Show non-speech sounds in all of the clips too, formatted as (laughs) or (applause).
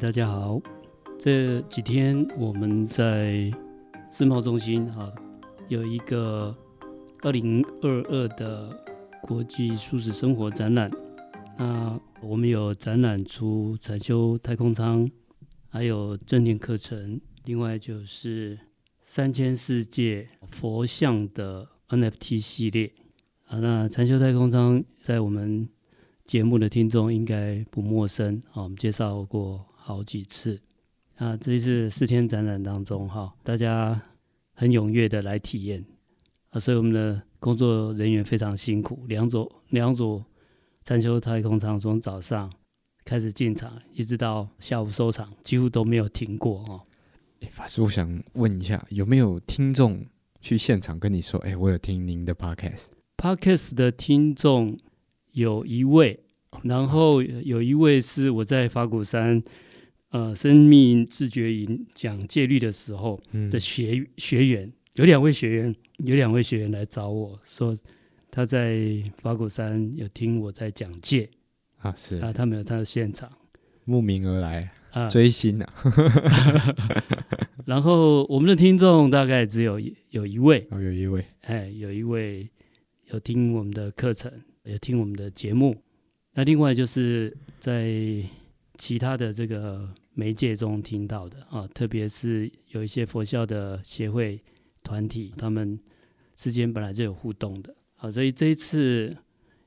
大家好。这几天我们在世贸中心啊，有一个二零二二的国际素食生活展览。那我们有展览出禅修太空舱，还有正念课程，另外就是三千世界佛像的 NFT 系列。啊，那禅修太空舱在我们节目的听众应该不陌生啊，我们介绍过好几次。啊，这一次四天展览当中，哈，大家很踊跃的来体验啊，所以我们的工作人员非常辛苦，两组两组禅修太空舱从早上开始进场，一直到下午收场，几乎都没有停过哈。哎，法师，我想问一下，有没有听众去现场跟你说，哎，我有听您的 podcast？podcast 的听众。有一位，然后有一位是我在法鼓山呃生命自觉营讲戒律的时候的学、嗯、学员，有两位学员，有两位学员来找我说他在法鼓山有听我在讲戒啊，是。啊，他们有他的现场慕名而来啊，追星啊，(laughs) 然后我们的听众大概只有有一位哦，有一位，哎，有一位有听我们的课程。有听我们的节目，那另外就是在其他的这个媒介中听到的啊，特别是有一些佛教的协会团体，他们之间本来就有互动的啊，所以这一次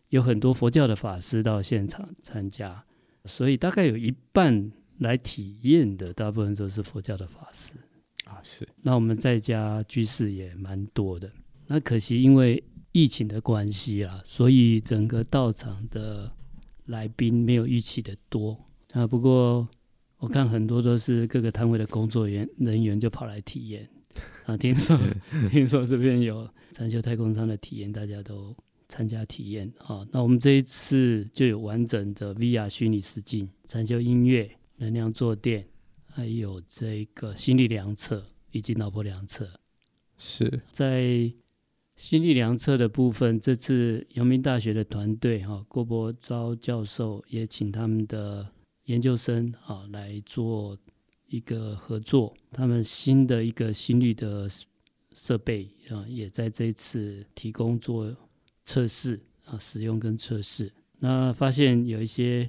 有很多佛教的法师到现场参加，所以大概有一半来体验的，大部分都是佛教的法师啊，是。那我们在家居士也蛮多的，那可惜因为。疫情的关系啊，所以整个道场的来宾没有预期的多啊。不过我看很多都是各个摊位的工作人员人员就跑来体验啊。听说 (laughs) 听说这边有禅修太空舱的体验，大家都参加体验啊。那我们这一次就有完整的 VR 虚拟实境禅修音乐、能量坐垫，还有这个心理量测以及脑波量测，是在。心力量测的部分，这次阳明大学的团队哈，郭伯昭教授也请他们的研究生啊来做一个合作，他们新的一个心率的设备啊，也在这一次提供做测试啊，使用跟测试。那发现有一些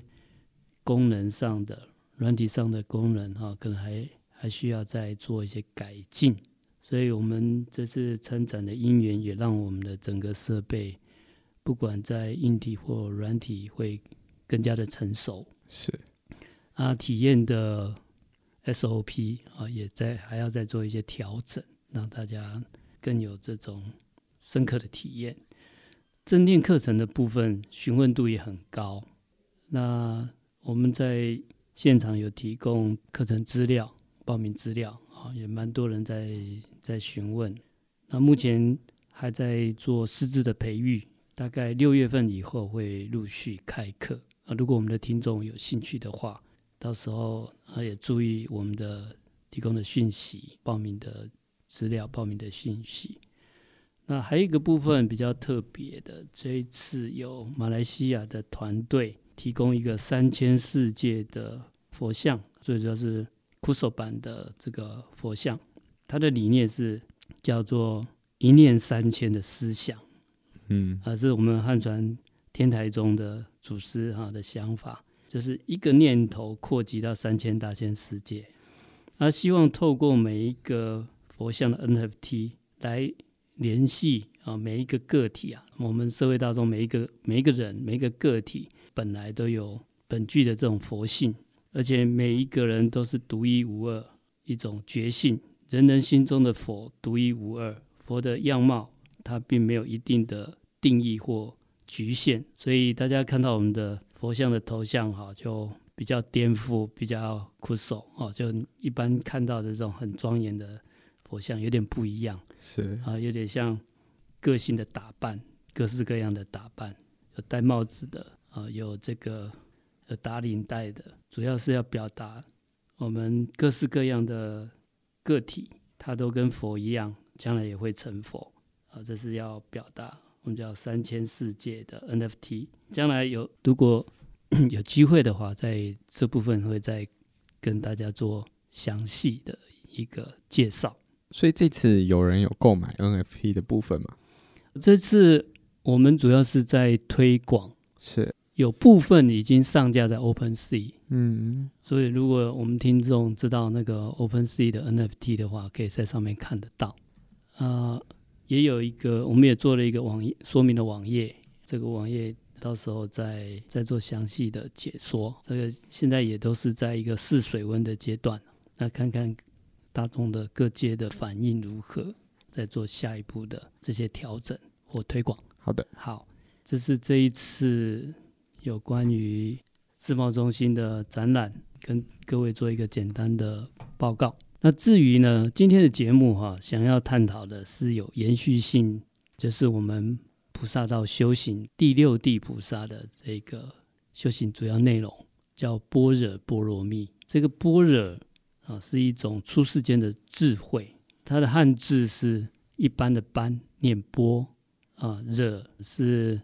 功能上的、软体上的功能哈，可能还还需要再做一些改进。所以，我们这次参展的因缘，也让我们的整个设备，不管在硬体或软体，会更加的成熟。是啊，体验的 SOP 啊，也在还要再做一些调整，让大家更有这种深刻的体验。正念课程的部分，询问度也很高。那我们在现场有提供课程资料、报名资料啊，也蛮多人在。在询问，那目前还在做师资的培育，大概六月份以后会陆续开课啊。如果我们的听众有兴趣的话，到时候啊也注意我们的提供的讯息、报名的资料、报名的讯息。那还有一个部分比较特别的，这一次有马来西亚的团队提供一个三千世界的佛像，所以说是枯手版的这个佛像。它的理念是叫做一念三千的思想，嗯，啊，是我们汉传天台宗的祖师哈的想法，就是一个念头扩及到三千大千世界，他希望透过每一个佛像的 NFT 来联系啊每一个个体啊，我们社会大众每一个每一个人每一个个体本来都有本具的这种佛性，而且每一个人都是独一无二一种觉性。人人心中的佛独一无二，佛的样貌它并没有一定的定义或局限，所以大家看到我们的佛像的头像哈，就比较颠覆，比较枯手哦，就一般看到的这种很庄严的佛像有点不一样，是啊，有点像个性的打扮，各式各样的打扮，有戴帽子的啊，有这个有打领带的，主要是要表达我们各式各样的。个体，它都跟佛一样，将来也会成佛啊！这是要表达，我们叫三千世界的 NFT。将来有如果 (coughs) 有机会的话，在这部分会再跟大家做详细的一个介绍。所以这次有人有购买 NFT 的部分吗？这次我们主要是在推广，是有部分已经上架在 OpenSea。嗯，所以如果我们听众知道那个 OpenSea 的 NFT 的话，可以在上面看得到。啊、呃，也有一个，我们也做了一个网页说明的网页，这个网页到时候再再做详细的解说。这个现在也都是在一个试水温的阶段，那看看。大众的各界的反应如何？再做下一步的这些调整或推广。好的，好，这是这一次有关于世贸中心的展览，跟各位做一个简单的报告。那至于呢，今天的节目哈，想要探讨的是有延续性，就是我们菩萨道修行第六地菩萨的这个修行主要内容，叫般若波罗蜜。这个般若。啊，是一种出世间的智慧。它的汉字是一般的“般”，念“波”；啊，“若”是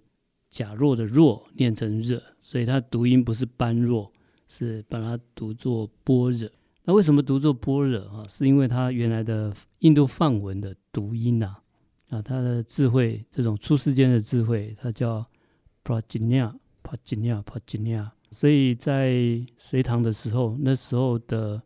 假若的“若”，念成“热”，所以它读音不是“般若”，是把它读作“般若”。那为什么读作“般若”啊？是因为它原来的印度梵文的读音呐，啊，它的智慧，这种出世间的智慧，它叫 “prajna”，“prajna”，“prajna”。所以在隋唐的时候，那时候的。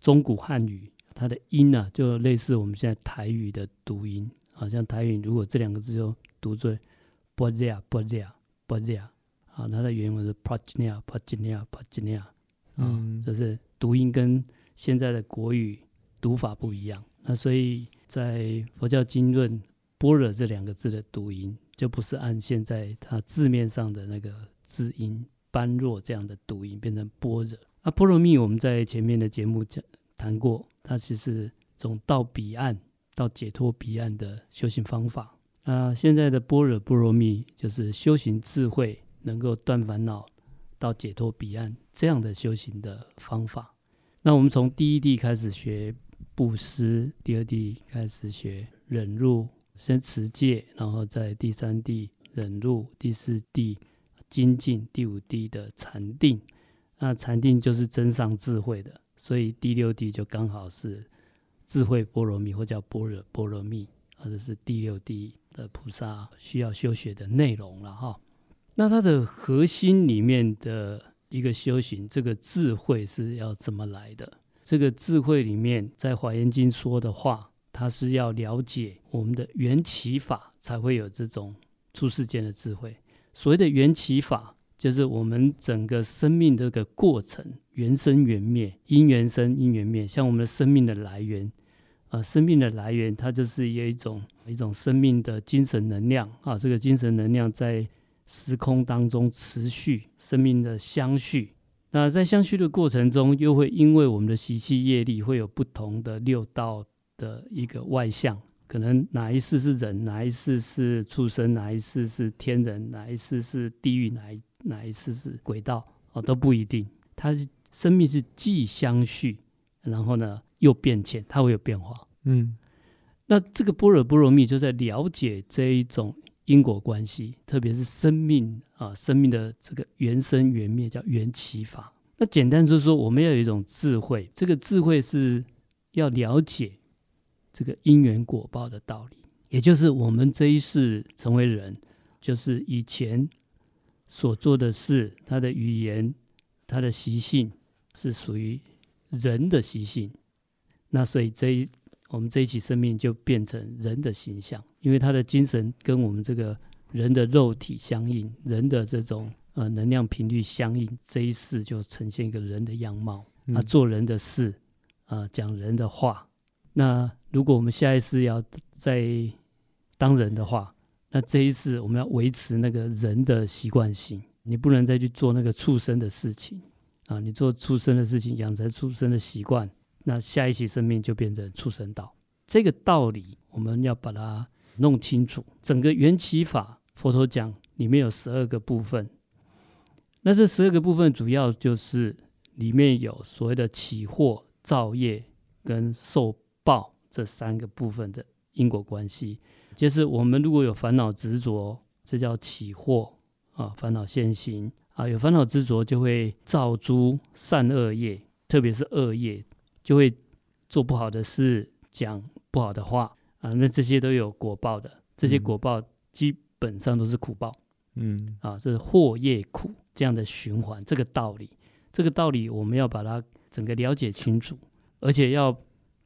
中古汉语，它的音呢、啊，就类似我们现在台语的读音，好像台语如果这两个字就读作“波呀波呀波呀”，啊，它的原文是 “prajna prajna prajna”，嗯，就是读音跟现在的国语读法不一样。那所以在佛教经论“般若”这两个字的读音，就不是按现在它字面上的那个字音“般若”这样的读音，变成“般若”。啊，波罗蜜，我们在前面的节目讲谈过，它其实从到彼岸到解脱彼岸的修行方法。啊，现在的般若波罗蜜就是修行智慧，能够断烦恼到解脱彼岸这样的修行的方法。那我们从第一地开始学布施，第二地开始学忍辱，先持戒，然后在第三地忍辱，第四地精进，第五地的禅定。那禅定就是增上智慧的，所以第六地就刚好是智慧波罗蜜，或叫般若波罗蜜，或者是第六地的菩萨需要修学的内容了哈。那它的核心里面的一个修行，这个智慧是要怎么来的？这个智慧里面，在《华严经》说的话，它是要了解我们的缘起法，才会有这种出世间的智慧。所谓的缘起法。就是我们整个生命这个过程，缘生缘灭，因缘生，因缘灭。像我们的生命的来源，啊、生命的来源，它就是有一种一种生命的精神能量啊。这个精神能量在时空当中持续生命的相续。那在相续的过程中，又会因为我们的习气业力，会有不同的六道的一个外向。可能哪一世是人，哪一世是畜生，哪一世是天人，哪一世是地狱，哪一哪一世是轨道哦，都不一定。它是生命是既相续，然后呢又变迁，它会有变化。嗯，那这个般若波罗蜜就在了解这一种因果关系，特别是生命啊，生命的这个缘生缘灭叫缘起法。那简单就是说，我们要有一种智慧，这个智慧是要了解。这个因缘果报的道理，也就是我们这一世成为人，就是以前所做的事，他的语言、他的习性是属于人的习性。那所以这一我们这一期生命就变成人的形象，因为他的精神跟我们这个人的肉体相应，人的这种呃能量频率相应，这一世就呈现一个人的样貌，啊，做人的事，啊，讲人的话。那如果我们下一世要再当人的话，那这一世我们要维持那个人的习惯性，你不能再去做那个畜生的事情啊！你做畜生的事情，养成畜生的习惯，那下一期生命就变成畜生道。这个道理我们要把它弄清楚。整个缘起法，佛陀讲里面有十二个部分，那这十二个部分主要就是里面有所谓的起惑、造业跟受。报这三个部分的因果关系，就是我们如果有烦恼执着，这叫起惑啊，烦恼现行啊，有烦恼执着就会造诸善恶业特别是恶业，就会做不好的事，讲不好的话啊，那这些都有果报的。这些果报基本上都是苦报，嗯啊，这是祸业苦这样的循环，这个道理，这个道理我们要把它整个了解清楚，而且要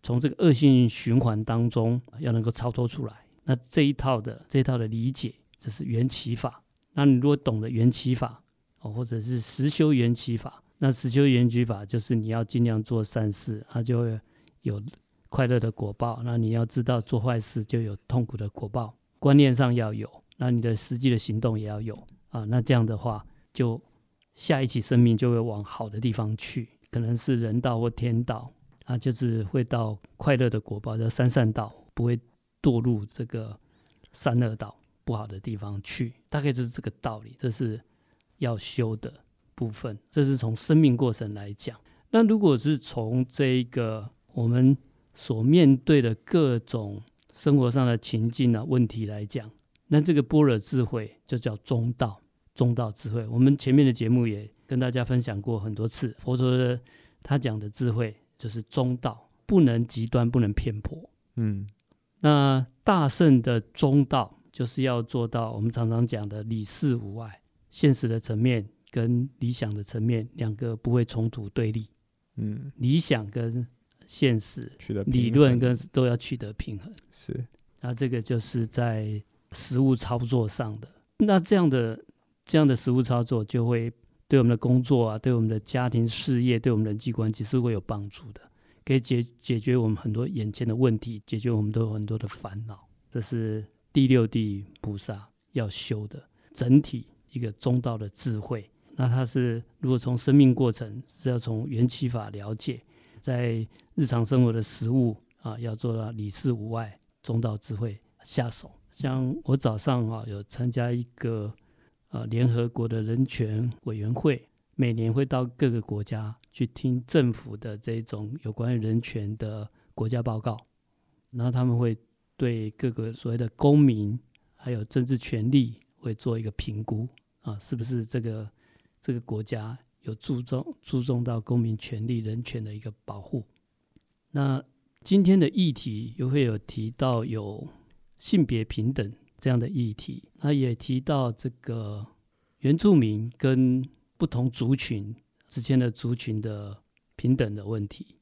从这个恶性循环当中要能够超脱出来。那这一套的这一套的理解，这是缘起法。那你如果懂得缘起法，哦，或者是实修缘起法，那实修缘起法就是你要尽量做善事，它就会有快乐的果报。那你要知道做坏事就有痛苦的果报，观念上要有，那你的实际的行动也要有啊。那这样的话，就下一期生命就会往好的地方去，可能是人道或天道啊，就是会到快乐的果报，叫三善道，不会堕入这个三恶道。不好的地方去，大概就是这个道理。这是要修的部分，这是从生命过程来讲。那如果是从这个我们所面对的各种生活上的情境啊问题来讲，那这个般若智慧就叫中道，中道智慧。我们前面的节目也跟大家分享过很多次，佛说的他讲的智慧就是中道，不能极端，不能偏颇。嗯，那大圣的中道。就是要做到我们常常讲的理事无碍，现实的层面跟理想的层面两个不会冲突对立。嗯，理想跟现实，取得理论跟都要取得平衡。是，那这个就是在实物操作上的。那这样的这样的实物操作就会对我们的工作啊，对我们的家庭事业，对我们人际关系是会有帮助的，可以解解决我们很多眼前的问题，解决我们都有很多的烦恼。这是。第六地菩萨要修的整体一个中道的智慧，那它是如果从生命过程是要从缘起法了解，在日常生活的实务啊，要做到理事无碍，中道智慧下手。像我早上啊有参加一个呃联合国的人权委员会，每年会到各个国家去听政府的这种有关于人权的国家报告，然后他们会。对各个所谓的公民还有政治权利会做一个评估啊，是不是这个这个国家有注重注重到公民权利人权的一个保护？那今天的议题又会有提到有性别平等这样的议题，那也提到这个原住民跟不同族群之间的族群的平等的问题，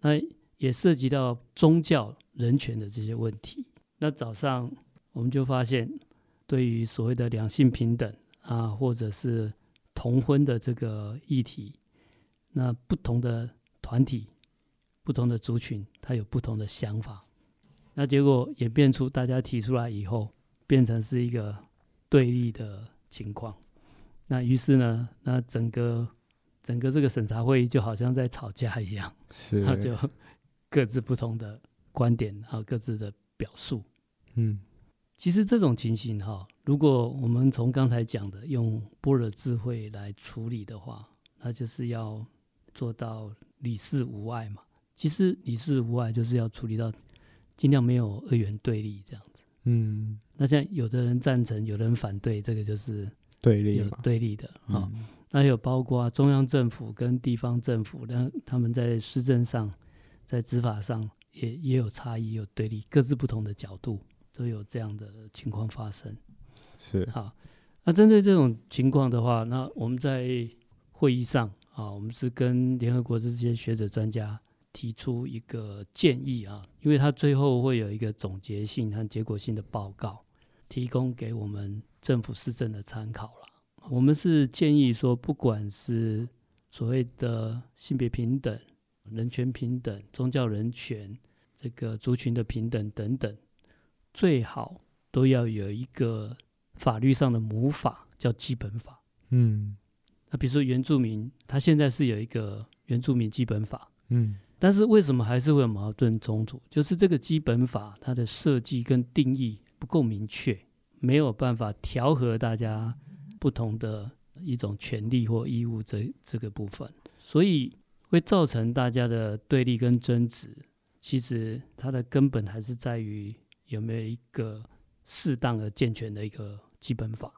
那也涉及到宗教。人权的这些问题，那早上我们就发现，对于所谓的两性平等啊，或者是同婚的这个议题，那不同的团体、不同的族群，他有不同的想法。那结果演变出大家提出来以后，变成是一个对立的情况。那于是呢，那整个整个这个审查会议就好像在吵架一样，是，那 (laughs) 就各自不同的。观点和各自的表述，嗯，其实这种情形哈，如果我们从刚才讲的用般若智慧来处理的话，那就是要做到理事无碍嘛。其实理事无碍就是要处理到尽量没有二元对立这样子，嗯。那像有的人赞成，有的人反对，这个就是对立嘛，对立的啊。嗯、那有包括中央政府跟地方政府，那他们在施政上，在执法上。也也有差异，有对立，各自不同的角度都有这样的情况发生。是好，那针对这种情况的话，那我们在会议上啊，我们是跟联合国的这些学者专家提出一个建议啊，因为他最后会有一个总结性和结果性的报告，提供给我们政府施政的参考了。我们是建议说，不管是所谓的性别平等。人权平等、宗教人权、这个族群的平等等等，最好都要有一个法律上的母法，叫基本法。嗯，那比如说原住民，他现在是有一个原住民基本法。嗯，但是为什么还是会有矛盾冲突？就是这个基本法它的设计跟定义不够明确，没有办法调和大家不同的一种权利或义务这这个部分，所以。会造成大家的对立跟争执，其实它的根本还是在于有没有一个适当的健全的一个基本法。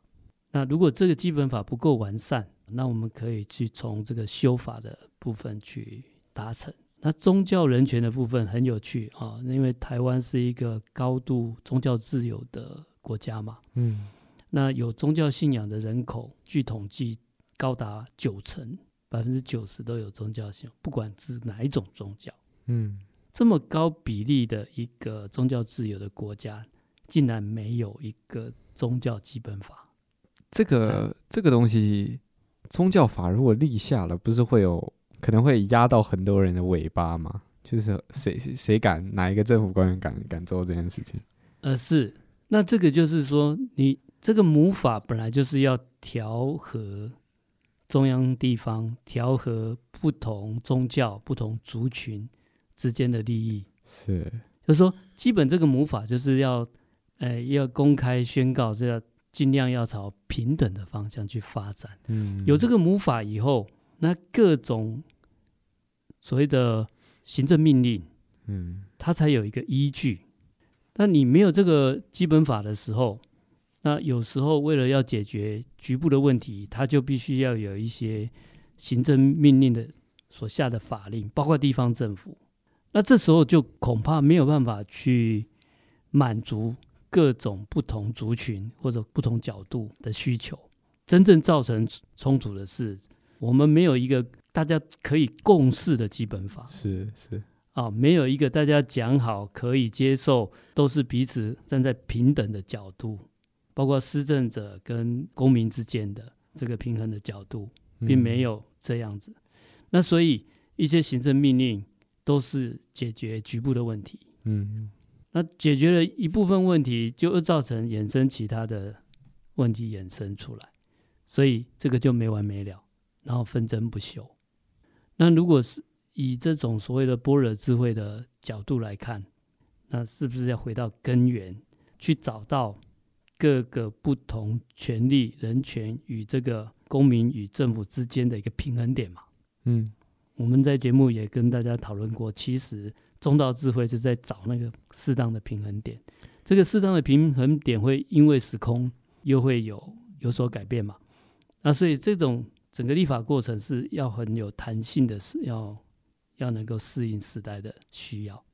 那如果这个基本法不够完善，那我们可以去从这个修法的部分去达成。那宗教人权的部分很有趣啊，因为台湾是一个高度宗教自由的国家嘛，嗯，那有宗教信仰的人口，据统计高达九成，百分之九十都有宗教信仰，不管是哪一种宗教，嗯，这么高比例的一个宗教自由的国家，竟然没有一个宗教基本法。这个这个东西，宗教法如果立下了，不是会有？可能会压到很多人的尾巴吗？就是谁谁敢哪一个政府官员敢敢做这件事情？呃，是。那这个就是说，你这个母法本来就是要调和中央地方，调和不同宗教、不同族群之间的利益。是，就是说，基本这个母法就是要，呃，要公开宣告，这要尽量要朝平等的方向去发展。嗯，有这个母法以后，那各种。所谓的行政命令，嗯，它才有一个依据。那你没有这个基本法的时候，那有时候为了要解决局部的问题，它就必须要有一些行政命令的所下的法令，包括地方政府。那这时候就恐怕没有办法去满足各种不同族群或者不同角度的需求。真正造成冲突的是，我们没有一个。大家可以共识的基本法是是啊，没有一个大家讲好可以接受，都是彼此站在平等的角度，包括施政者跟公民之间的这个平衡的角度，并没有这样子。嗯、那所以一些行政命令都是解决局部的问题，嗯，那解决了一部分问题，就会造成衍生其他的问题衍生出来，所以这个就没完没了，然后纷争不休。那如果是以这种所谓的般若智慧的角度来看，那是不是要回到根源，去找到各个不同权利、人权与这个公民与政府之间的一个平衡点嘛？嗯，我们在节目也跟大家讨论过，其实中道智慧是在找那个适当的平衡点。这个适当的平衡点会因为时空又会有有所改变嘛？那所以这种。整个立法过程是要很有弹性的，是要要能够适应时代的需要。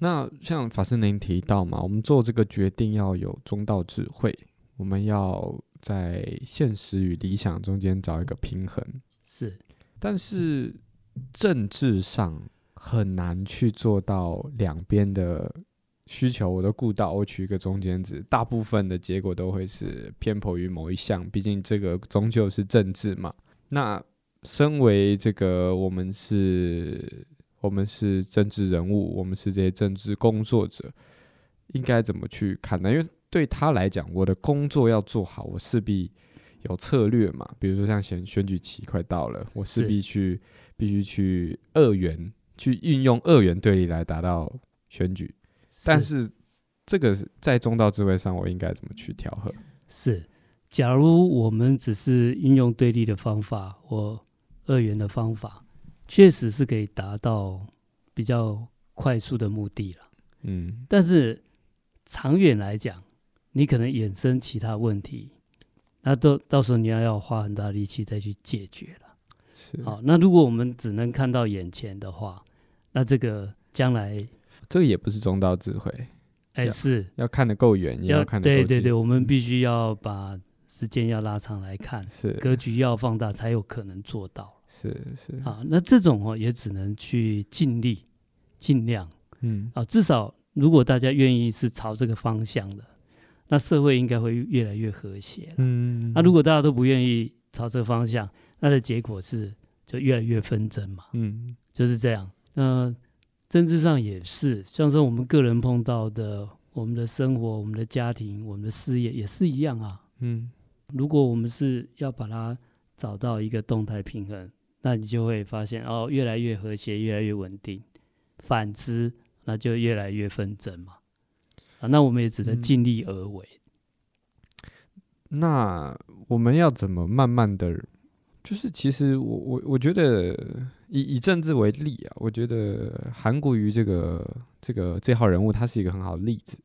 那像法师您提到嘛，我们做这个决定要有中道智慧，我们要在现实与理想中间找一个平衡。是，但是政治上很难去做到两边的需求我都顾到，我取一个中间值，大部分的结果都会是偏颇于某一项，毕竟这个终究是政治嘛。那身为这个，我们是，我们是政治人物，我们是这些政治工作者，应该怎么去看呢？因为对他来讲，我的工作要做好，我势必有策略嘛。比如说像选选举期快到了，我势必去必须去二元，去运用二元对立来达到选举。但是这个在中道智慧上，我应该怎么去调和？是。假如我们只是运用对立的方法或二元的方法，确实是可以达到比较快速的目的了。嗯，但是长远来讲，你可能衍生其他问题，那到到时候你要要花很大力气再去解决了。是，好，那如果我们只能看到眼前的话，那这个将来这个也不是中道智慧。哎、欸，是要看得够远，也要看得够。对对对，我们必须要把。时间要拉长来看，是格局要放大，才有可能做到。是是啊，那这种哦，也只能去尽力、尽量。嗯啊，至少如果大家愿意是朝这个方向的，那社会应该会越来越和谐。嗯，那如果大家都不愿意朝这个方向，那的结果是就越来越纷争嘛。嗯，就是这样。那政治上也是，像是我们个人碰到的，我们的生活、我们的家庭、我们的事业也是一样啊。嗯。如果我们是要把它找到一个动态平衡，那你就会发现哦，越来越和谐，越来越稳定。反之，那就越来越纷争嘛。啊，那我们也只能尽力而为。嗯。那我们要怎么慢慢的？就是其实我我我觉得以以政治为例啊，我觉得韩国瑜这个这个这号人物，他是一个很好的例子。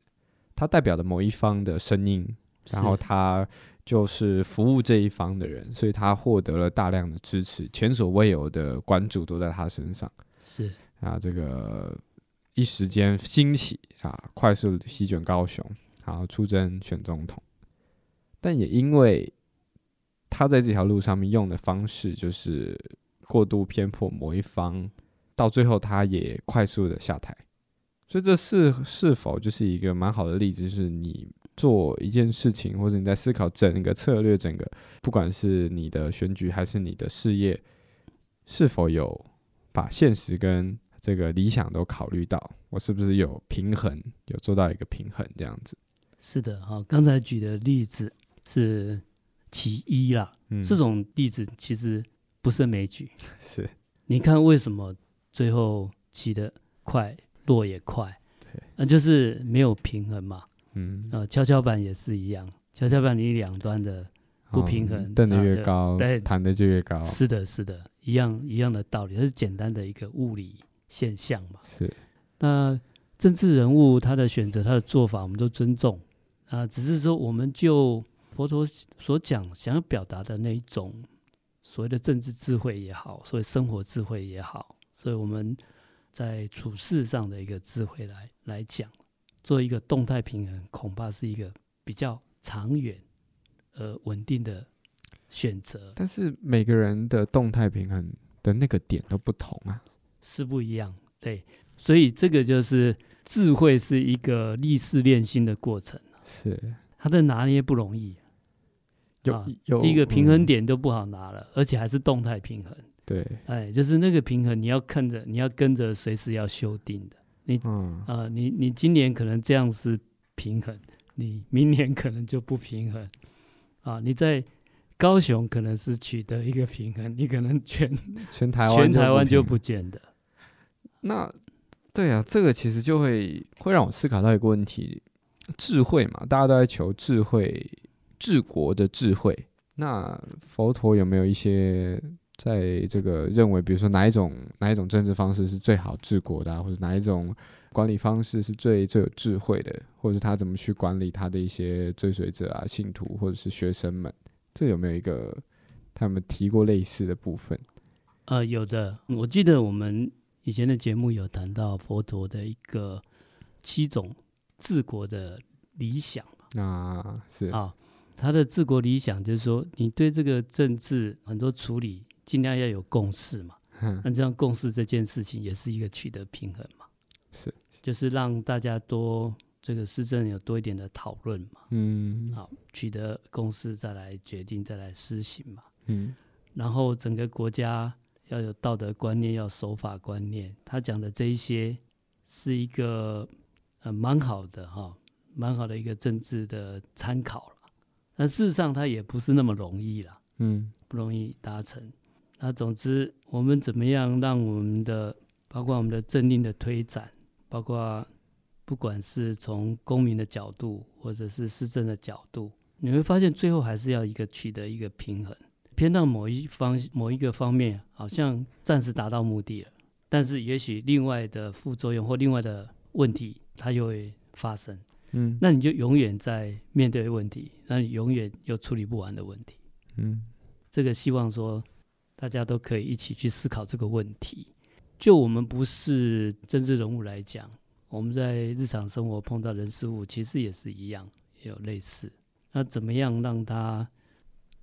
他代表的某一方的声音，然后他。就是服务这一方的人，所以他获得了大量的支持，前所未有的关注都在他身上。是啊，这个一时间兴起啊，快速席卷高雄，然后出征选总统。但也因为他在这条路上面用的方式，就是过度偏颇某一方，到最后他也快速的下台。所以这是是否就是一个蛮好的例子，就是你。做一件事情，或者你在思考整个策略，整个不管是你的选举还是你的事业，是否有把现实跟这个理想都考虑到？我是不是有平衡，有做到一个平衡这样子？是的，哈，刚才举的例子是其一啦。嗯，这种例子其实不胜枚举。(laughs) 是，你看为什么最后起得快，落也快？对，那就是没有平衡嘛。嗯，呃，跷跷板也是一样，跷跷板你两端的不平衡，蹬得越高，对，弹得就越高。是的，是的，一样一样的道理，它是简单的一个物理现象嘛。是，那政治人物他的选择，他的做法，我们都尊重啊，只是说，我们就佛陀所讲想要表达的那一种所谓的政治智慧也好，所谓生活智慧也好，所以我们在处事上的一个智慧来来讲。做一个动态平衡，恐怕是一个比较长远而稳定的选择。但是每个人的动态平衡的那个点都不同啊，是不一样。对，所以这个就是智慧是一个历事练心的过程。是，它的拿捏不容易。有、啊、有第一个平衡点都不好拿了，嗯、而且还是动态平衡。对，哎，就是那个平衡，你要看着，你要跟着，随时要修订的。你啊、嗯呃，你你今年可能这样是平衡，你明年可能就不平衡啊。你在高雄可能是取得一个平衡，你可能全全台湾全台湾就不见得。那对啊，这个其实就会会让我思考到一个问题：智慧嘛，大家都在求智慧，治国的智慧。那佛陀有没有一些？在这个认为，比如说哪一种哪一种政治方式是最好治国的啊，或者哪一种管理方式是最最有智慧的，或者是他怎么去管理他的一些追随者啊、信徒或者是学生们，这有没有一个他们提过类似的部分？呃，有的，我记得我们以前的节目有谈到佛陀的一个七种治国的理想嘛。啊，是。啊，他的治国理想就是说，你对这个政治很多处理。尽量要有共识嘛，那这样共识这件事情也是一个取得平衡嘛，是，就是让大家多这个施政有多一点的讨论嘛，嗯，好，取得共识再来决定再来施行嘛，嗯，然后整个国家要有道德观念，要守法观念，他讲的这一些是一个呃蛮好的哈，蛮好的一个政治的参考了，但事实上它也不是那么容易了，嗯，不容易达成。那总之，我们怎么样让我们的，包括我们的政令的推展，包括不管是从公民的角度，或者是市政的角度，你会发现最后还是要一个取得一个平衡，偏到某一方某一个方面，好像暂时达到目的了，但是也许另外的副作用或另外的问题它又会发生，嗯，那你就永远在面对问题，那你永远有处理不完的问题，嗯，这个希望说。大家都可以一起去思考这个问题。就我们不是政治人物来讲，我们在日常生活碰到人事物，其实也是一样，也有类似。那怎么样让他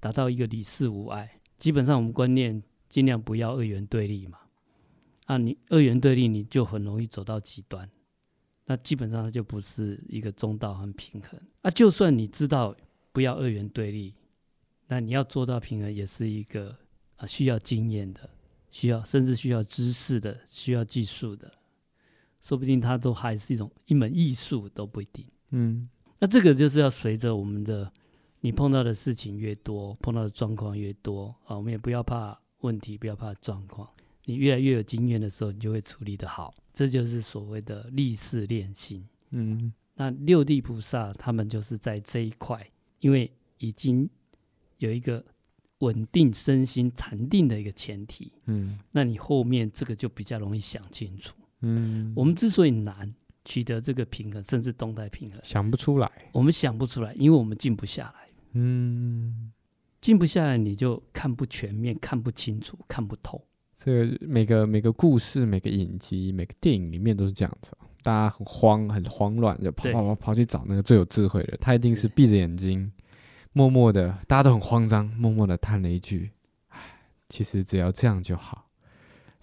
达到一个理事无碍？基本上我们观念尽量不要二元对立嘛。啊，你二元对立，你就很容易走到极端。那基本上它就不是一个中道和平衡。啊，就算你知道不要二元对立，那你要做到平衡，也是一个。啊，需要经验的，需要甚至需要知识的，需要技术的，说不定它都还是一种一门艺术都不一定。嗯，那这个就是要随着我们的你碰到的事情越多，碰到的状况越多啊，我们也不要怕问题，不要怕状况。你越来越有经验的时候，你就会处理得好。这就是所谓的历事练心。嗯，那六地菩萨他们就是在这一块，因为已经有一个。稳定身心禅定的一个前提，嗯，那你后面这个就比较容易想清楚，嗯，我们之所以难取得这个平衡，甚至动态平衡，想不出来，我们想不出来，因为我们静不下来，嗯，静不下来，你就看不全面，看不清楚，看不透。这个每个每个故事、每个影集、每个电影里面都是这样子，大家很慌、很慌乱，就跑跑跑跑去找那个最有智慧的。他一定是闭着眼睛，默默的，大家都很慌张，默默的叹了一句：“唉，其实只要这样就好。”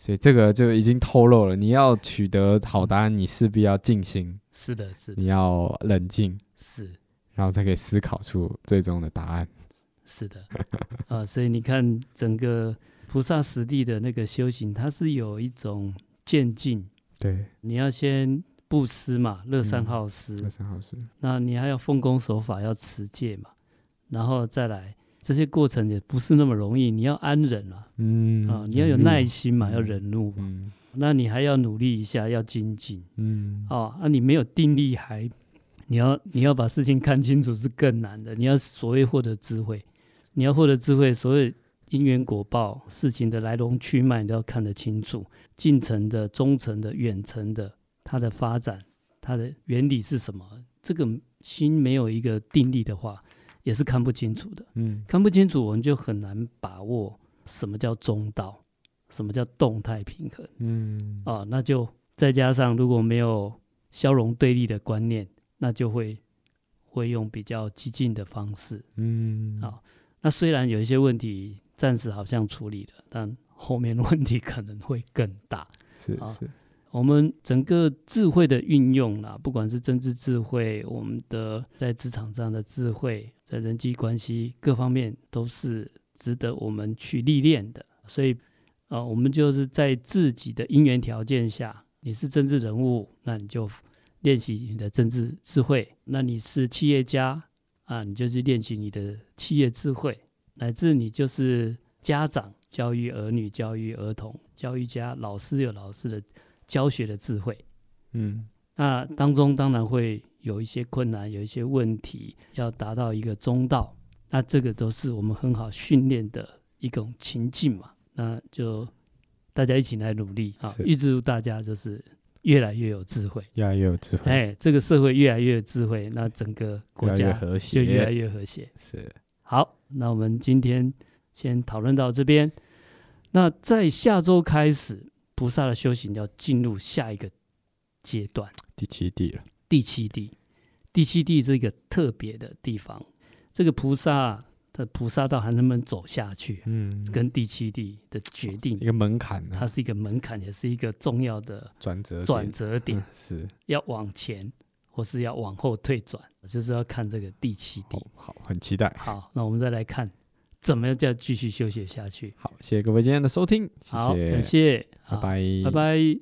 所以这个就已经透露了，你要取得好答案，你势必要静心。是的，是的，你要冷静，是，然后才可以思考出最终的答案。是的，啊，(laughs) 所以你看整个。菩萨实地的那个修行，它是有一种渐进。对，你要先布施嘛，乐善好施。乐善好施。那你还要奉公守法，要持戒嘛，然后再来这些过程也不是那么容易。你要安忍啊，嗯啊，你要有耐心嘛，要忍怒嘛。嗯。那你还要努力一下，要精进。嗯。哦，那你没有定力，还你要你要把事情看清楚是更难的。你要所谓获得智慧，你要获得智慧，所有。因缘果报，事情的来龙去脉你都要看得清楚，近程的、中程的、远程的，它的发展，它的原理是什么？这个心没有一个定力的话，也是看不清楚的。嗯，看不清楚，我们就很难把握什么叫中道，什么叫动态平衡。嗯，啊，那就再加上如果没有消融对立的观念，那就会会用比较激进的方式。嗯，啊，那虽然有一些问题。暂时好像处理了，但后面问题可能会更大。是是、啊，我们整个智慧的运用啦，不管是政治智慧，我们的在职场上的智慧，在人际关系各方面都是值得我们去历练的。所以，啊，我们就是在自己的因缘条件下，你是政治人物，那你就练习你的政治智慧；那你是企业家啊，你就去练习你的企业智慧。乃至你就是家长教育儿女、教育儿童、教育家、老师有老师的教学的智慧，嗯，那当中当然会有一些困难，有一些问题，要达到一个中道，那这个都是我们很好训练的一种情境嘛。那就大家一起来努力啊，预祝大家就是越来越有智慧，越来越有智慧，哎，这个社会越来越有智慧，那整个国家就越来越和谐，是。好，那我们今天先讨论到这边。那在下周开始，菩萨的修行要进入下一个阶段，第七地了。第七地，第七地这个特别的地方，这个菩萨的菩萨道还能不能走下去？嗯，跟第七地的决定一个门槛，它是一个门槛，也是一个重要的转折转折点，嗯、是要往前。或是要往后退转，就是要看这个第七地。好，好，很期待。好，那我们再来看，怎么样再继续修学下去？好，谢谢各位今天的收听，谢谢，好，感谢，拜拜，拜拜。